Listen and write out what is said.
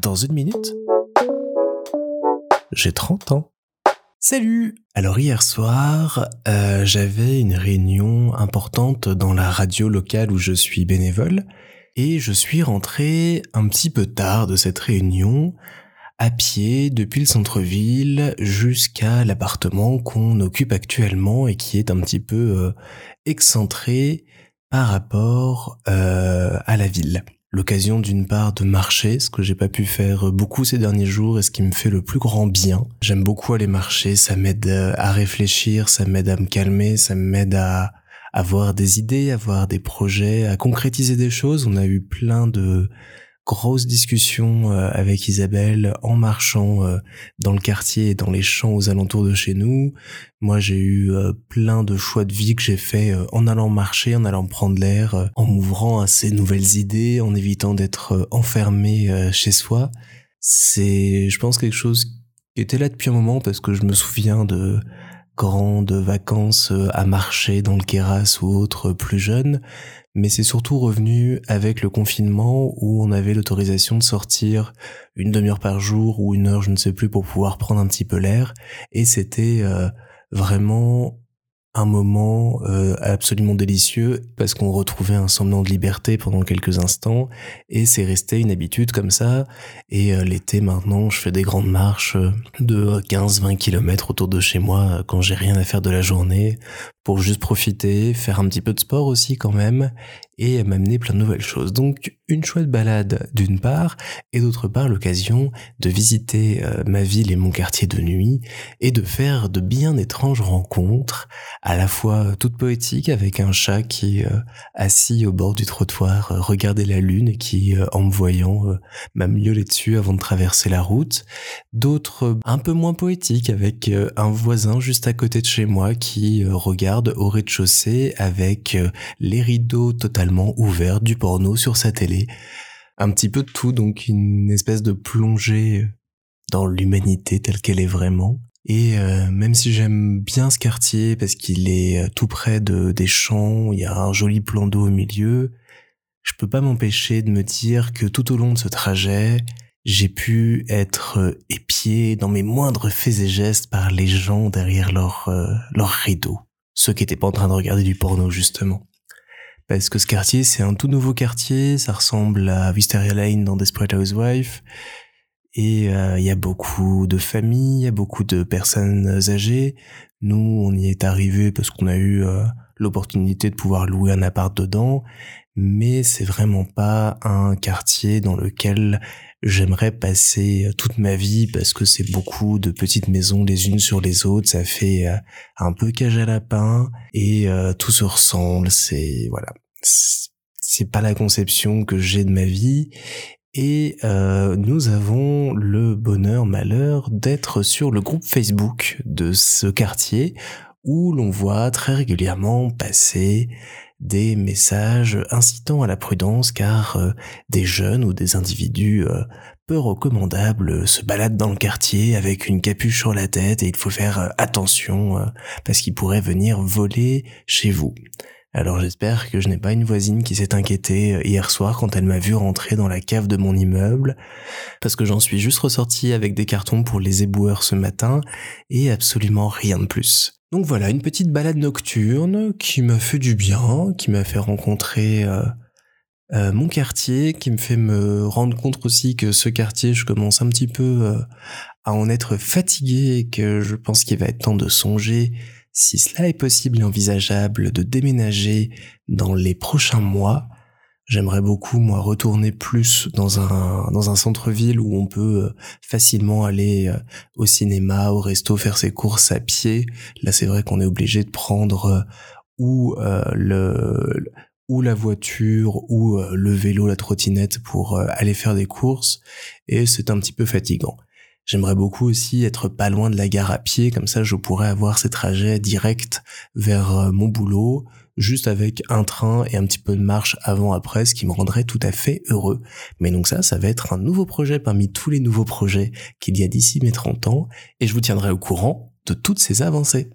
Dans une minute, j'ai 30 ans. Salut Alors hier soir, euh, j'avais une réunion importante dans la radio locale où je suis bénévole et je suis rentré un petit peu tard de cette réunion à pied depuis le centre-ville jusqu'à l'appartement qu'on occupe actuellement et qui est un petit peu euh, excentré par rapport euh, à la ville. L'occasion d'une part de marcher, ce que j'ai pas pu faire beaucoup ces derniers jours et ce qui me fait le plus grand bien. J'aime beaucoup aller marcher, ça m'aide euh, à réfléchir, ça m'aide à me calmer, ça m'aide à avoir des idées, avoir des projets, à concrétiser des choses. On a eu plein de grosse discussion euh, avec Isabelle en marchant euh, dans le quartier et dans les champs aux alentours de chez nous. Moi, j'ai eu euh, plein de choix de vie que j'ai fait en allant marcher, en allant prendre l'air, en m'ouvrant à ces nouvelles idées, en évitant d'être enfermé chez soi. C'est, je pense, quelque chose qui était là depuis un moment parce que je me souviens de grandes vacances à marcher dans le Kéras ou autre plus jeune mais c'est surtout revenu avec le confinement où on avait l'autorisation de sortir une demi-heure par jour ou une heure, je ne sais plus, pour pouvoir prendre un petit peu l'air. Et c'était euh, vraiment un moment euh, absolument délicieux parce qu'on retrouvait un semblant de liberté pendant quelques instants et c'est resté une habitude comme ça. Et euh, l'été maintenant je fais des grandes marches de 15-20 km autour de chez moi quand j'ai rien à faire de la journée pour juste profiter, faire un petit peu de sport aussi quand même et m'amener plein de nouvelles choses. Donc une chouette balade d'une part et d'autre part l'occasion de visiter euh, ma ville et mon quartier de nuit et de faire de bien étranges rencontres à la fois toutes poétiques avec un chat qui euh, assis au bord du trottoir euh, regardait la lune et qui en me voyant m'a miaulé dessus avant de traverser la route, d'autres un peu moins poétiques avec un voisin juste à côté de chez moi qui regarde au rez-de-chaussée avec les rideaux totalement ouvert du porno sur sa télé. Un petit peu de tout, donc une espèce de plongée dans l'humanité telle qu'elle est vraiment. Et euh, même si j'aime bien ce quartier parce qu'il est euh, tout près de des champs, il y a un joli plan d'eau au milieu, je peux pas m'empêcher de me dire que tout au long de ce trajet, j'ai pu être euh, épié dans mes moindres faits et gestes par les gens derrière leur leur rideau, ceux qui étaient pas en train de regarder du porno justement parce que ce quartier, c'est un tout nouveau quartier, ça ressemble à Wisteria Lane dans Desperate Housewives, et euh, il y a beaucoup de familles, il y a beaucoup de personnes âgées. Nous, on y est arrivé parce qu'on a eu euh, l'opportunité de pouvoir louer un appart dedans, mais c'est vraiment pas un quartier dans lequel j'aimerais passer toute ma vie parce que c'est beaucoup de petites maisons les unes sur les autres, ça fait euh, un peu cage à lapin et euh, tout se ressemble, c'est voilà. C'est pas la conception que j'ai de ma vie. Et euh, nous avons le bonheur, malheur d'être sur le groupe Facebook de ce quartier où l'on voit très régulièrement passer des messages incitant à la prudence car euh, des jeunes ou des individus euh, peu recommandables se baladent dans le quartier avec une capuche sur la tête et il faut faire euh, attention parce qu'ils pourraient venir voler chez vous. Alors j'espère que je n'ai pas une voisine qui s'est inquiétée hier soir quand elle m'a vu rentrer dans la cave de mon immeuble, parce que j'en suis juste ressorti avec des cartons pour les éboueurs ce matin, et absolument rien de plus. Donc voilà, une petite balade nocturne qui m'a fait du bien, qui m'a fait rencontrer euh, euh, mon quartier, qui me fait me rendre compte aussi que ce quartier, je commence un petit peu euh, à en être fatigué et que je pense qu'il va être temps de songer, si cela est possible et envisageable, de déménager dans les prochains mois J'aimerais beaucoup moi retourner plus dans un dans un centre-ville où on peut euh, facilement aller euh, au cinéma, au resto, faire ses courses à pied. Là, c'est vrai qu'on est obligé de prendre euh, ou le ou la voiture ou le vélo, la trottinette pour aller faire des courses et c'est un petit peu fatigant. J'aimerais beaucoup aussi être pas loin de la gare à pied, comme ça je pourrais avoir ces trajets directs vers mon boulot, juste avec un train et un petit peu de marche avant-après, ce qui me rendrait tout à fait heureux. Mais donc ça, ça va être un nouveau projet parmi tous les nouveaux projets qu'il y a d'ici mes 30 ans, et je vous tiendrai au courant de toutes ces avancées.